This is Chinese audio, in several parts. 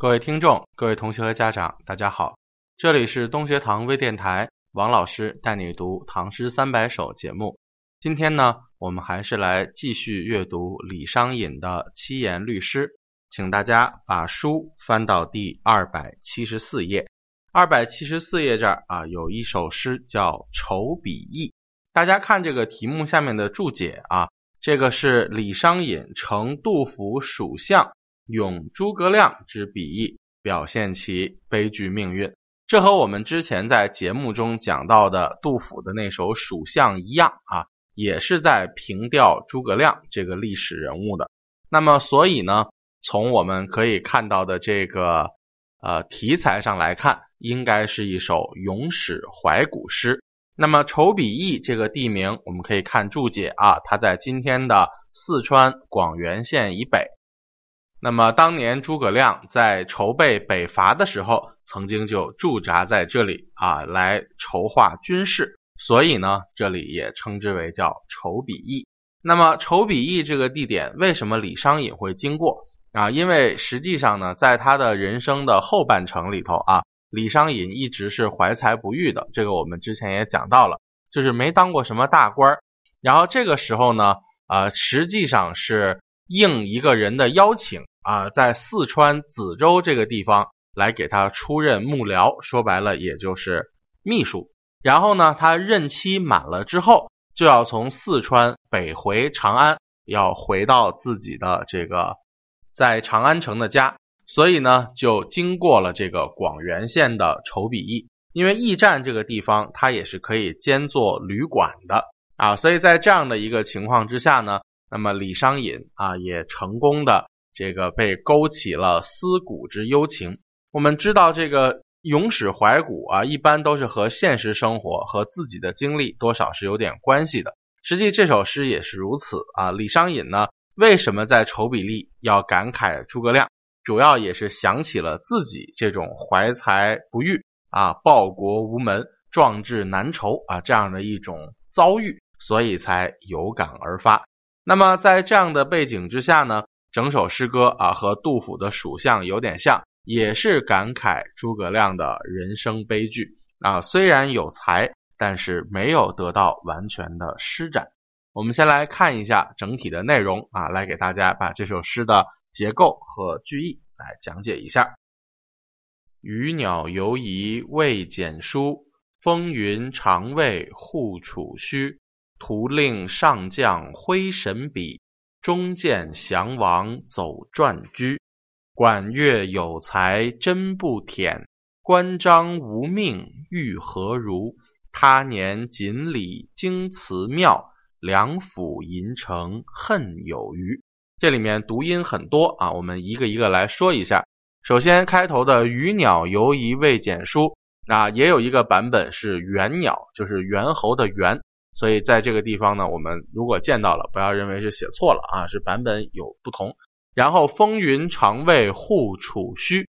各位听众、各位同学和家长，大家好，这里是东学堂微电台，王老师带你读《唐诗三百首》节目。今天呢，我们还是来继续阅读李商隐的七言律诗，请大家把书翻到第二百七十四页。二百七十四页这儿啊，有一首诗叫《愁比翼》。大家看这个题目下面的注解啊，这个是李商隐乘杜甫蜀相。咏诸葛亮之笔意，表现其悲剧命运。这和我们之前在节目中讲到的杜甫的那首《蜀相》一样啊，也是在凭吊诸葛亮这个历史人物的。那么，所以呢，从我们可以看到的这个呃题材上来看，应该是一首咏史怀古诗。那么，仇比翼这个地名，我们可以看注解啊，它在今天的四川广元县以北。那么当年诸葛亮在筹备北伐的时候，曾经就驻扎在这里啊，来筹划军事，所以呢，这里也称之为叫筹比翼。那么筹比翼这个地点，为什么李商隐会经过啊？因为实际上呢，在他的人生的后半程里头啊，李商隐一直是怀才不遇的，这个我们之前也讲到了，就是没当过什么大官。然后这个时候呢，呃，实际上是应一个人的邀请。啊，在四川梓州这个地方来给他出任幕僚，说白了也就是秘书。然后呢，他任期满了之后，就要从四川北回长安，要回到自己的这个在长安城的家。所以呢，就经过了这个广元县的筹比驿，因为驿站这个地方它也是可以兼做旅馆的啊。所以在这样的一个情况之下呢，那么李商隐啊也成功的。这个被勾起了思古之幽情。我们知道，这个咏史怀古啊，一般都是和现实生活和自己的经历多少是有点关系的。实际这首诗也是如此啊。李商隐呢，为什么在筹比驿要感慨诸葛亮？主要也是想起了自己这种怀才不遇啊、报国无门、壮志难酬啊这样的一种遭遇，所以才有感而发。那么在这样的背景之下呢？整首诗歌啊，和杜甫的《蜀相》有点像，也是感慨诸葛亮的人生悲剧啊。虽然有才，但是没有得到完全的施展。我们先来看一下整体的内容啊，来给大家把这首诗的结构和句意来讲解一下。鱼鸟犹疑未检书，风云常未护楚虚。图令上将挥神笔。中见降王走传居，管乐有才真不忝。关张无命欲何如？他年锦鲤京祠庙，梁府银城恨有余。这里面读音很多啊，我们一个一个来说一下。首先开头的鱼鸟犹疑未检书，啊，也有一个版本是猿鸟，就是猿猴的猿。所以在这个地方呢，我们如果见到了，不要认为是写错了啊，是版本有不同。然后风云常为护楚虚，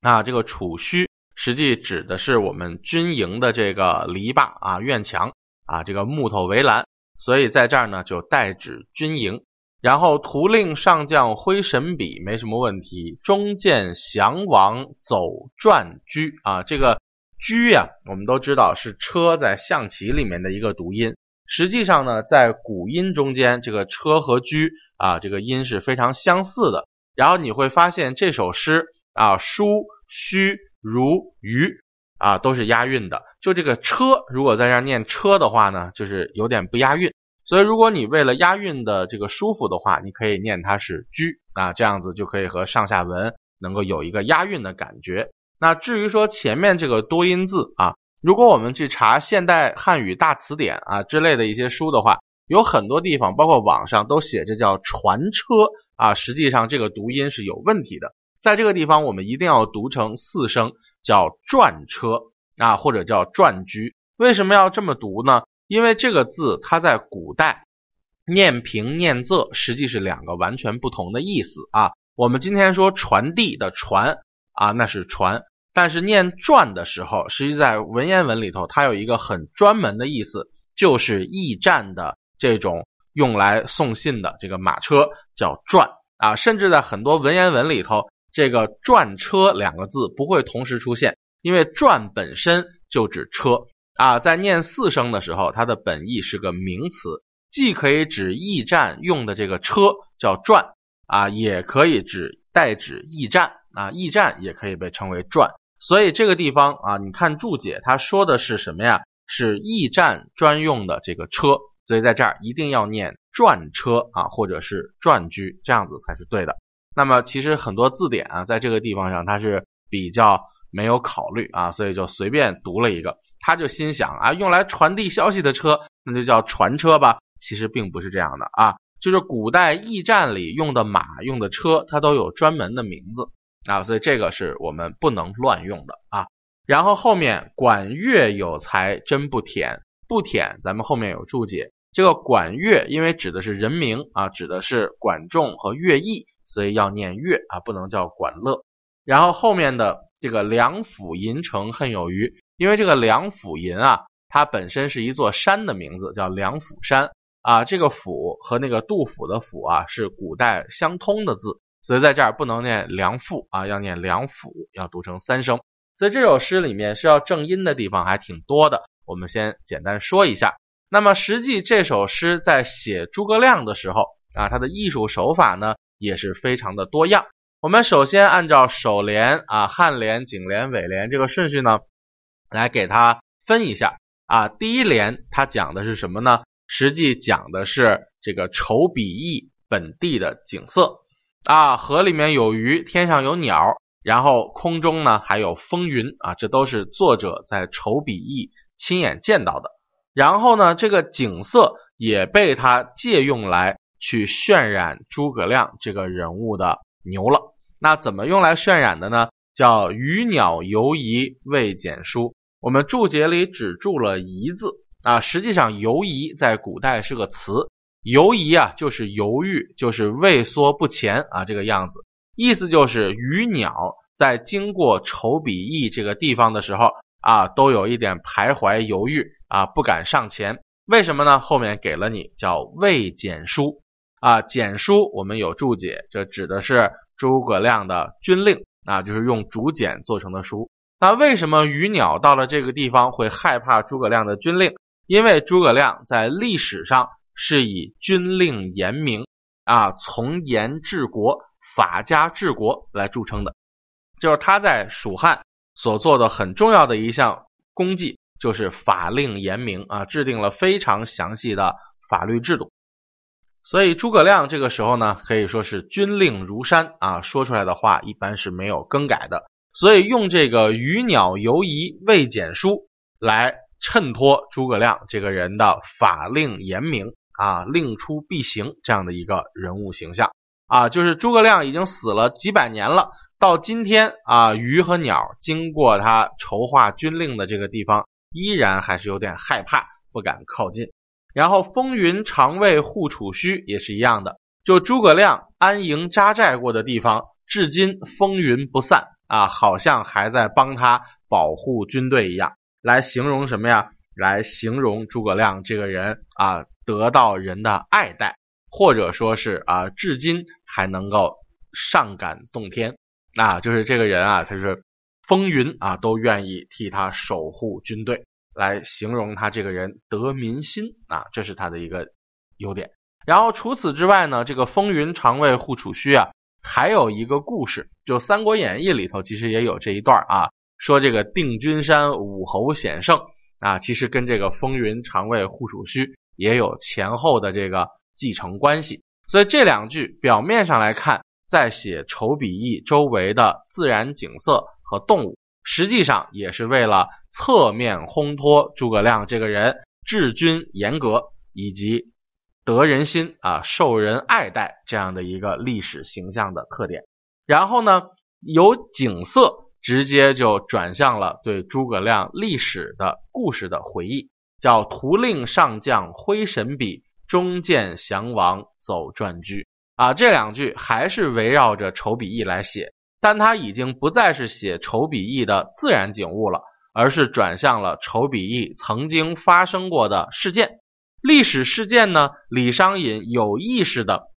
啊，这个楚虚实际指的是我们军营的这个篱笆啊、院墙啊，这个木头围栏。所以在这儿呢，就代指军营。然后图令上将挥神笔，没什么问题。中见降王走转居啊，这个。车呀，我们都知道是车在象棋里面的一个读音。实际上呢，在古音中间，这个车和车啊，这个音是非常相似的。然后你会发现这首诗啊，书、虚、如、鱼啊，都是押韵的。就这个车，如果在这念车的话呢，就是有点不押韵。所以如果你为了押韵的这个舒服的话，你可以念它是居啊，这样子就可以和上下文能够有一个押韵的感觉。那至于说前面这个多音字啊，如果我们去查现代汉语大词典啊之类的一些书的话，有很多地方，包括网上都写着叫传车啊，实际上这个读音是有问题的。在这个地方，我们一定要读成四声，叫转车啊，或者叫转居。为什么要这么读呢？因为这个字它在古代念平念仄，实际是两个完全不同的意思啊。我们今天说传递的传。啊，那是船，但是念传的时候，实际在文言文里头，它有一个很专门的意思，就是驿站的这种用来送信的这个马车叫传。啊，甚至在很多文言文里头，这个转车两个字不会同时出现，因为转本身就指车。啊，在念四声的时候，它的本意是个名词，既可以指驿站用的这个车叫转啊，也可以指代指驿站啊，驿站也可以被称为转。所以这个地方啊，你看注解，它说的是什么呀？是驿站专用的这个车，所以在这儿一定要念转车啊，或者是转居，这样子才是对的。那么其实很多字典啊，在这个地方上它是比较没有考虑啊，所以就随便读了一个。他就心想啊，用来传递消息的车，那就叫传车吧。其实并不是这样的啊，就是古代驿站里用的马、用的车，它都有专门的名字啊，所以这个是我们不能乱用的啊。然后后面管乐有才真不舔，不舔，咱们后面有注解。这个管乐因为指的是人名啊，指的是管仲和乐毅。所以要念乐啊，不能叫管乐。然后后面的这个梁甫吟城恨有余，因为这个梁甫吟啊，它本身是一座山的名字，叫梁甫山啊。这个甫和那个杜甫的甫啊，是古代相通的字，所以在这儿不能念梁父啊，要念梁甫，要读成三声。所以这首诗里面需要正音的地方还挺多的，我们先简单说一下。那么实际这首诗在写诸葛亮的时候啊，他的艺术手法呢？也是非常的多样。我们首先按照首联啊、颔联、颈联、尾联这个顺序呢，来给它分一下啊。第一联它讲的是什么呢？实际讲的是这个仇比翼本地的景色啊，河里面有鱼，天上有鸟，然后空中呢还有风云啊，这都是作者在筹笔意亲眼见到的。然后呢，这个景色也被他借用来。去渲染诸葛亮这个人物的牛了，那怎么用来渲染的呢？叫鱼鸟游移未简书。我们注解里只注了移字啊，实际上游移在古代是个词，犹疑啊就是犹豫，就是畏缩不前啊这个样子，意思就是鱼鸟在经过丑比翼这个地方的时候啊，都有一点徘徊犹豫啊，不敢上前。为什么呢？后面给了你叫未简书。啊，简书我们有注解，这指的是诸葛亮的军令啊，就是用竹简做成的书。那为什么鱼鸟到了这个地方会害怕诸葛亮的军令？因为诸葛亮在历史上是以军令严明啊，从严治国、法家治国来著称的，就是他在蜀汉所做的很重要的一项功绩，就是法令严明啊，制定了非常详细的法律制度。所以诸葛亮这个时候呢，可以说是军令如山啊，说出来的话一般是没有更改的。所以用这个鱼鸟犹疑未简书来衬托诸葛亮这个人的法令严明啊，令出必行这样的一个人物形象啊，就是诸葛亮已经死了几百年了，到今天啊，鱼和鸟经过他筹划军令的这个地方，依然还是有点害怕，不敢靠近。然后风云常为护楚虚也是一样的，就诸葛亮安营扎寨过的地方，至今风云不散啊，好像还在帮他保护军队一样。来形容什么呀？来形容诸葛亮这个人啊，得到人的爱戴，或者说是啊，至今还能够上感动天啊，就是这个人啊，他是风云啊，都愿意替他守护军队。来形容他这个人得民心啊，这是他的一个优点。然后除此之外呢，这个风云常为护楚虚啊，还有一个故事，就《三国演义》里头其实也有这一段啊，说这个定军山武侯险胜啊，其实跟这个风云常为护楚虚也有前后的这个继承关系。所以这两句表面上来看，在写仇比翼周围的自然景色和动物。实际上也是为了侧面烘托诸葛亮这个人治军严格以及得人心啊、受人爱戴这样的一个历史形象的特点。然后呢，由景色直接就转向了对诸葛亮历史的故事的回忆，叫“图令上将挥神笔，中见降王走转居”啊，这两句还是围绕着丑比翼来写。但他已经不再是写丑比翼的自然景物了，而是转向了丑比翼曾经发生过的事件。历史事件呢？李商隐有意识的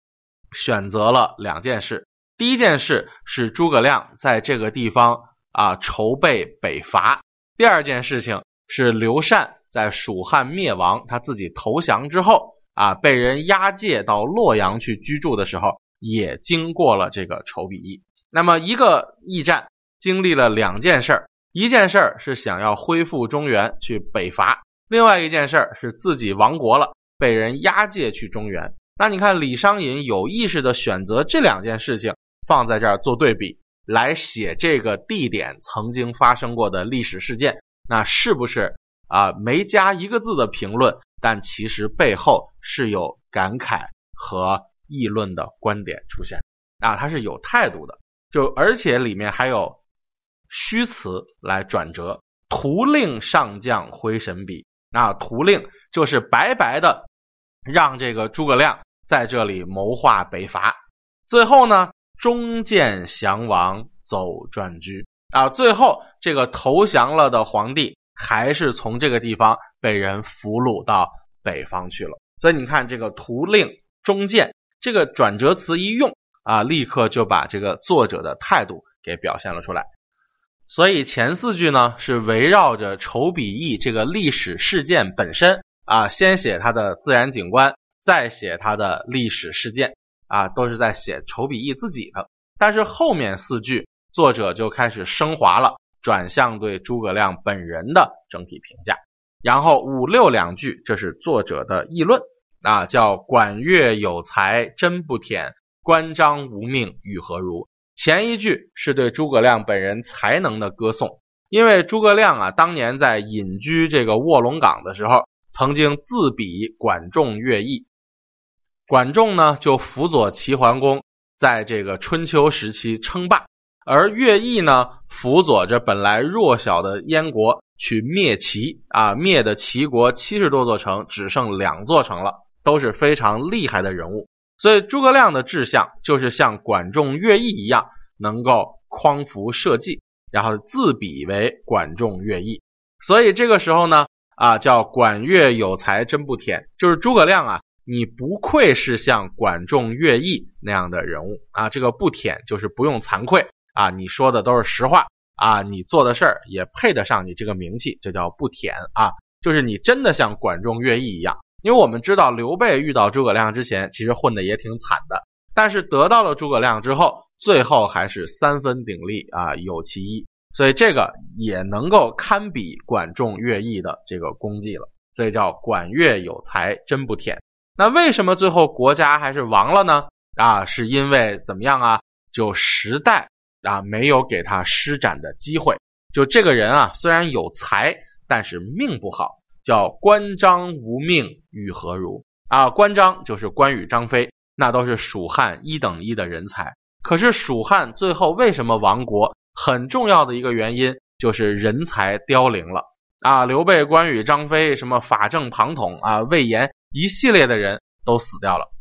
选择了两件事。第一件事是诸葛亮在这个地方啊筹备北伐，第二件事情是刘禅在蜀汉灭亡，他自己投降之后啊被人押解到洛阳去居住的时候，也经过了这个仇比役。那么一个驿站经历了两件事儿，一件事儿是想要恢复中原去北伐，另外一件事儿是自己亡国了，被人押解去中原。那你看李商隐有意识的选择这两件事情。放在这儿做对比来写这个地点曾经发生过的历史事件，那是不是啊没加一个字的评论，但其实背后是有感慨和议论的观点出现啊，它是有态度的，就而且里面还有虚词来转折。图令上将挥神笔，那图令就是白白的让这个诸葛亮在这里谋划北伐，最后呢？中见降王走转居啊，最后这个投降了的皇帝还是从这个地方被人俘虏到北方去了。所以你看这个图令中见这个转折词一用啊，立刻就把这个作者的态度给表现了出来。所以前四句呢是围绕着仇比翼这个历史事件本身啊，先写它的自然景观，再写它的历史事件。啊，都是在写仇比翼自己的，但是后面四句作者就开始升华了，转向对诸葛亮本人的整体评价。然后五六两句，这是作者的议论啊，叫管乐有才真不舔，关张无命与何如？前一句是对诸葛亮本人才能的歌颂，因为诸葛亮啊，当年在隐居这个卧龙岗的时候，曾经自比管仲、乐毅。管仲呢，就辅佐齐桓公在这个春秋时期称霸，而乐毅呢，辅佐着本来弱小的燕国去灭齐啊，灭的齐国七十多座城，只剩两座城了，都是非常厉害的人物。所以诸葛亮的志向就是像管仲、乐毅一样，能够匡扶社稷，然后自比为管仲、乐毅。所以这个时候呢，啊，叫管乐有才真不舔，就是诸葛亮啊。你不愧是像管仲、乐毅那样的人物啊！这个不舔就是不用惭愧啊！你说的都是实话啊！你做的事儿也配得上你这个名气，这叫不舔啊！就是你真的像管仲、乐毅一样。因为我们知道刘备遇到诸葛亮之前，其实混的也挺惨的，但是得到了诸葛亮之后，最后还是三分鼎立啊，有其一，所以这个也能够堪比管仲、乐毅的这个功绩了。所以叫管乐有才真不舔。那为什么最后国家还是亡了呢？啊，是因为怎么样啊？就时代啊没有给他施展的机会。就这个人啊，虽然有才，但是命不好，叫关张无命与何如啊？关张就是关羽、张飞，那都是蜀汉一等一的人才。可是蜀汉最后为什么亡国？很重要的一个原因就是人才凋零了啊！刘备、关羽、张飞，什么法正、庞统啊、魏延。一系列的人都死掉了，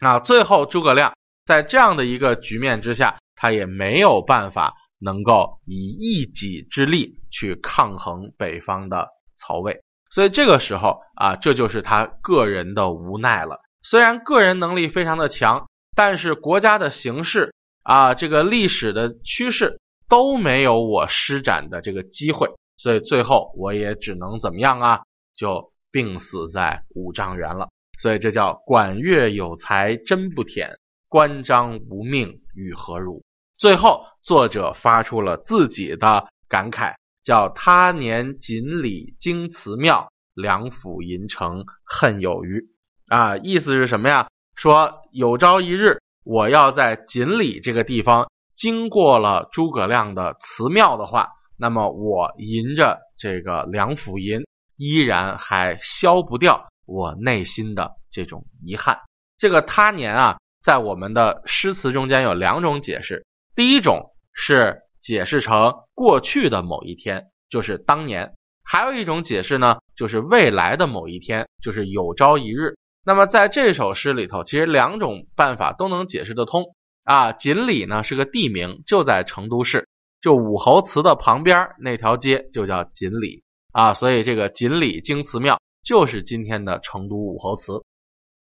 那最后诸葛亮在这样的一个局面之下，他也没有办法能够以一己之力去抗衡北方的曹魏，所以这个时候啊，这就是他个人的无奈了。虽然个人能力非常的强，但是国家的形势啊，这个历史的趋势都没有我施展的这个机会，所以最后我也只能怎么样啊？就。病死在五丈原了，所以这叫管乐有才真不舔，关张无命与何如？最后作者发出了自己的感慨，叫他年锦里经祠庙，梁府银城恨有余。啊，意思是什么呀？说有朝一日我要在锦里这个地方经过了诸葛亮的祠庙的话，那么我吟着这个梁府吟。依然还消不掉我内心的这种遗憾。这个他年啊，在我们的诗词中间有两种解释。第一种是解释成过去的某一天，就是当年；还有一种解释呢，就是未来的某一天，就是有朝一日。那么在这首诗里头，其实两种办法都能解释得通啊。锦里呢是个地名，就在成都市，就武侯祠的旁边那条街就叫锦里。啊，所以这个锦里京祠庙就是今天的成都武侯祠，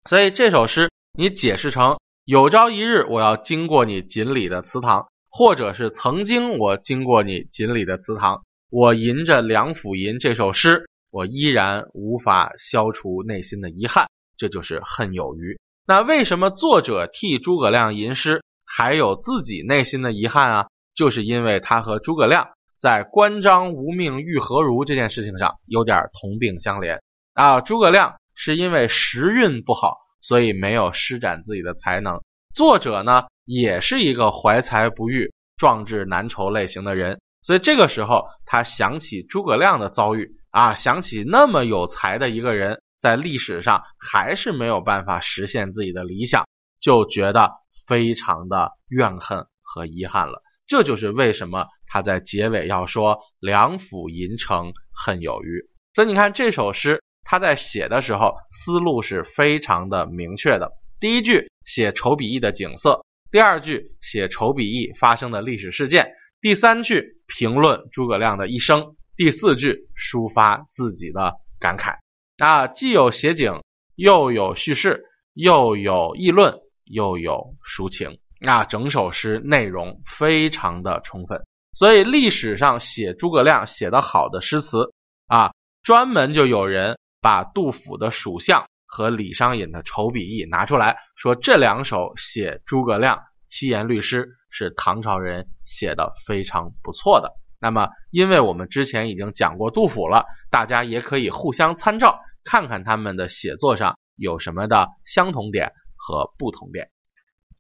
所以这首诗你解释成有朝一日我要经过你锦里的祠堂，或者是曾经我经过你锦里的祠堂，我吟着《梁甫吟》这首诗，我依然无法消除内心的遗憾，这就是恨有余。那为什么作者替诸葛亮吟诗，还有自己内心的遗憾啊？就是因为他和诸葛亮在关张无命欲何如这件事情上有点同病相怜啊。诸葛亮是因为时运不好，所以没有施展自己的才能。作者呢，也是一个怀才不遇、壮志难酬类型的人，所以这个时候他想起诸葛亮的遭遇啊，想起那么有才的一个人。在历史上还是没有办法实现自己的理想，就觉得非常的怨恨和遗憾了。这就是为什么他在结尾要说“梁甫吟成恨有余”。所以你看这首诗，他在写的时候思路是非常的明确的。第一句写仇笔意的景色，第二句写仇笔意发生的历史事件，第三句评论诸葛亮的一生，第四句抒发自己的感慨。啊，既有写景，又有叙事，又有议论，又有抒情。啊，整首诗内容非常的充分。所以历史上写诸葛亮写得好的诗词啊，专门就有人把杜甫的《蜀相》和李商隐的《仇笔意》拿出来说，这两首写诸葛亮七言律诗是唐朝人写的非常不错的。那么，因为我们之前已经讲过杜甫了，大家也可以互相参照。看看他们的写作上有什么的相同点和不同点。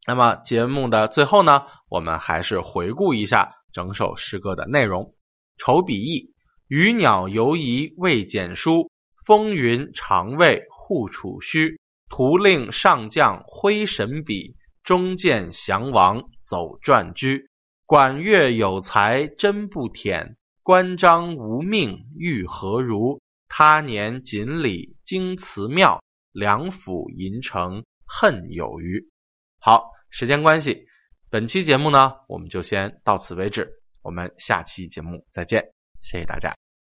那么节目的最后呢，我们还是回顾一下整首诗歌的内容。愁笔意：鱼鸟犹疑未简书，风云常为护楚虚。图令上将挥神笔，中见降王走传居。管乐有才真不舔，关张无命欲何如？他年锦里经祠庙，梁甫吟成恨有余。好，时间关系，本期节目呢，我们就先到此为止。我们下期节目再见，谢谢大家。